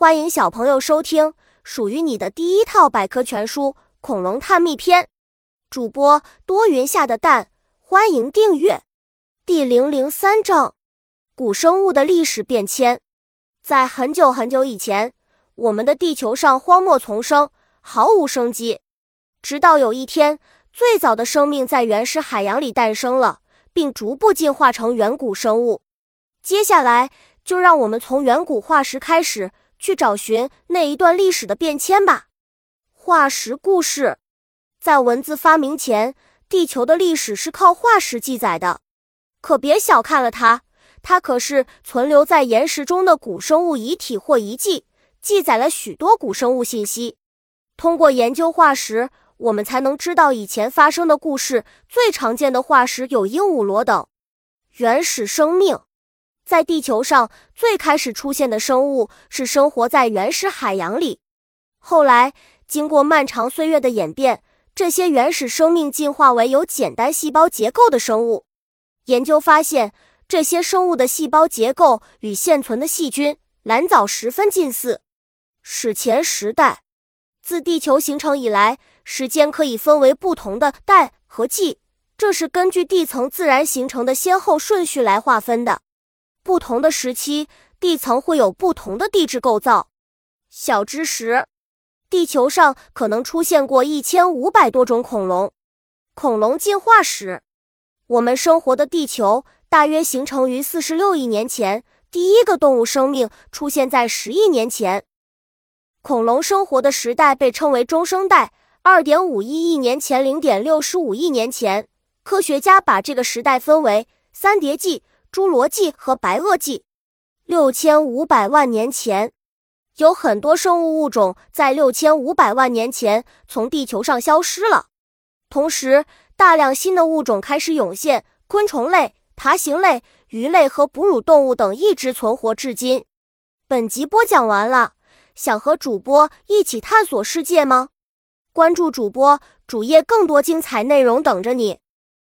欢迎小朋友收听属于你的第一套百科全书《恐龙探秘篇》，主播多云下的蛋，欢迎订阅。第零零三章：古生物的历史变迁。在很久很久以前，我们的地球上荒漠丛生，毫无生机。直到有一天，最早的生命在原始海洋里诞生了，并逐步进化成远古生物。接下来，就让我们从远古化石开始。去找寻那一段历史的变迁吧。化石故事，在文字发明前，地球的历史是靠化石记载的。可别小看了它，它可是存留在岩石中的古生物遗体或遗迹，记载了许多古生物信息。通过研究化石，我们才能知道以前发生的故事。最常见的化石有鹦鹉螺等。原始生命。在地球上最开始出现的生物是生活在原始海洋里，后来经过漫长岁月的演变，这些原始生命进化为有简单细胞结构的生物。研究发现，这些生物的细胞结构与现存的细菌、蓝藻十分近似。史前时代，自地球形成以来，时间可以分为不同的代和纪，这是根据地层自然形成的先后顺序来划分的。不同的时期，地层会有不同的地质构造。小知识：地球上可能出现过一千五百多种恐龙。恐龙进化史：我们生活的地球大约形成于四十六亿年前，第一个动物生命出现在十亿年前。恐龙生活的时代被称为中生代，二点五一亿年前、零点六十五亿年前。科学家把这个时代分为三叠纪。侏罗纪和白垩纪，六千五百万年前，有很多生物物种在六千五百万年前从地球上消失了。同时，大量新的物种开始涌现，昆虫类、爬行类、鱼类和哺乳动物等一直存活至今。本集播讲完了，想和主播一起探索世界吗？关注主播主页，更多精彩内容等着你。